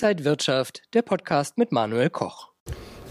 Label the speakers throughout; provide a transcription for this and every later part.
Speaker 1: Inside Wirtschaft, der Podcast mit Manuel Koch.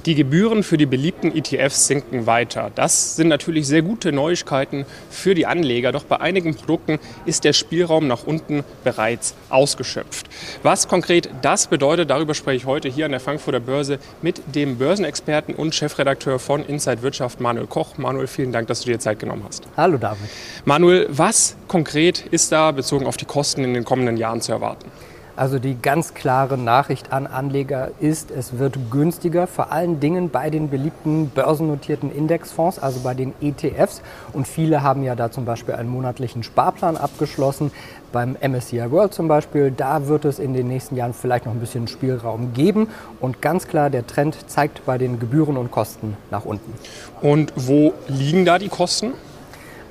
Speaker 2: Die Gebühren für die beliebten ETFs sinken weiter. Das sind natürlich sehr gute Neuigkeiten für die Anleger. Doch bei einigen Produkten ist der Spielraum nach unten bereits ausgeschöpft. Was konkret das bedeutet, darüber spreche ich heute hier an der Frankfurter Börse mit dem Börsenexperten und Chefredakteur von Inside Wirtschaft, Manuel Koch. Manuel, vielen Dank, dass du dir Zeit genommen hast.
Speaker 3: Hallo David.
Speaker 2: Manuel, was konkret ist da bezogen auf die Kosten in den kommenden Jahren zu erwarten?
Speaker 3: Also die ganz klare Nachricht an Anleger ist, es wird günstiger, vor allen Dingen bei den beliebten börsennotierten Indexfonds, also bei den ETFs. Und viele haben ja da zum Beispiel einen monatlichen Sparplan abgeschlossen. Beim MSCI World zum Beispiel, da wird es in den nächsten Jahren vielleicht noch ein bisschen Spielraum geben. Und ganz klar, der Trend zeigt bei den Gebühren und Kosten nach unten.
Speaker 2: Und wo liegen da die Kosten?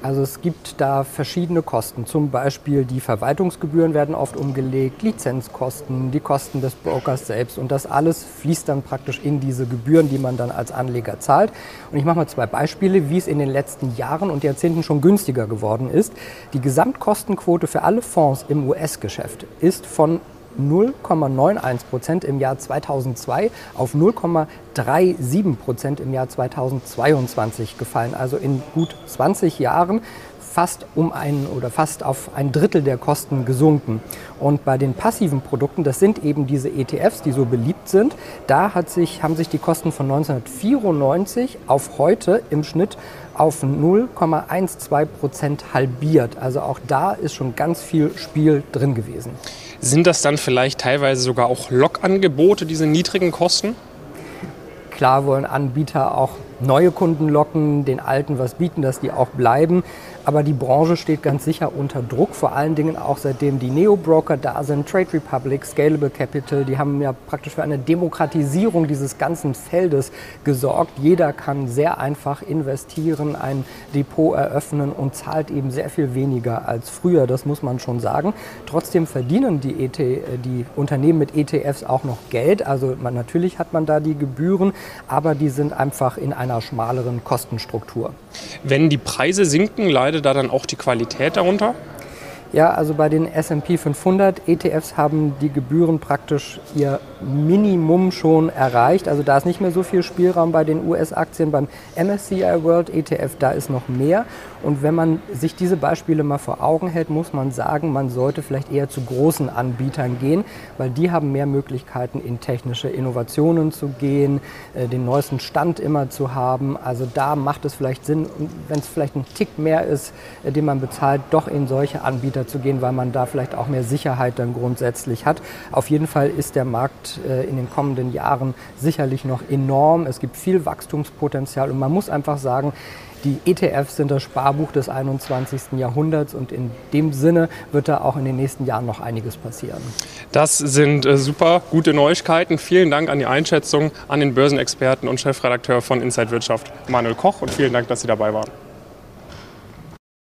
Speaker 3: Also es gibt da verschiedene Kosten. Zum Beispiel die Verwaltungsgebühren werden oft umgelegt, Lizenzkosten, die Kosten des Brokers selbst. Und das alles fließt dann praktisch in diese Gebühren, die man dann als Anleger zahlt. Und ich mache mal zwei Beispiele, wie es in den letzten Jahren und Jahrzehnten schon günstiger geworden ist. Die Gesamtkostenquote für alle Fonds im US-Geschäft ist von 0,91 Prozent im Jahr 2002 auf 0,37 Prozent im Jahr 2022 gefallen. Also in gut 20 Jahren fast um ein oder fast auf ein Drittel der Kosten gesunken. Und bei den passiven Produkten, das sind eben diese ETFs, die so beliebt sind, da hat sich, haben sich die Kosten von 1994 auf heute im Schnitt auf 0,12 Prozent halbiert. Also auch da ist schon ganz viel Spiel drin gewesen.
Speaker 2: Sind das dann vielleicht teilweise sogar auch Lockangebote, diese niedrigen Kosten?
Speaker 3: Klar wollen Anbieter auch neue Kunden locken, den alten was bieten, dass die auch bleiben. Aber die Branche steht ganz sicher unter Druck, vor allen Dingen auch seitdem die Neo-Broker da sind, Trade Republic, Scalable Capital, die haben ja praktisch für eine Demokratisierung dieses ganzen Feldes gesorgt. Jeder kann sehr einfach investieren, ein Depot eröffnen und zahlt eben sehr viel weniger als früher, das muss man schon sagen. Trotzdem verdienen die, ET, die Unternehmen mit ETFs auch noch Geld. Also man, natürlich hat man da die Gebühren, aber die sind einfach in einer schmaleren Kostenstruktur.
Speaker 2: Wenn die Preise sinken, leidet da dann auch die Qualität darunter?
Speaker 3: Ja, also bei den SP 500 ETFs haben die Gebühren praktisch ihr Minimum schon erreicht. Also da ist nicht mehr so viel Spielraum bei den US-Aktien. Beim MSCI World ETF, da ist noch mehr. Und wenn man sich diese Beispiele mal vor Augen hält, muss man sagen, man sollte vielleicht eher zu großen Anbietern gehen, weil die haben mehr Möglichkeiten, in technische Innovationen zu gehen, äh, den neuesten Stand immer zu haben. Also da macht es vielleicht Sinn, wenn es vielleicht ein Tick mehr ist, äh, den man bezahlt, doch in solche Anbieter zu gehen, weil man da vielleicht auch mehr Sicherheit dann grundsätzlich hat. Auf jeden Fall ist der Markt äh, in den kommenden Jahren sicherlich noch enorm. Es gibt viel Wachstumspotenzial und man muss einfach sagen, die ETFs sind das Sparbuch des 21. Jahrhunderts und in dem Sinne wird da auch in den nächsten Jahren noch einiges passieren.
Speaker 2: Das sind äh, super gute Neuigkeiten. Vielen Dank an die Einschätzung, an den Börsenexperten und Chefredakteur von Inside Wirtschaft, Manuel Koch und vielen Dank, dass Sie dabei waren.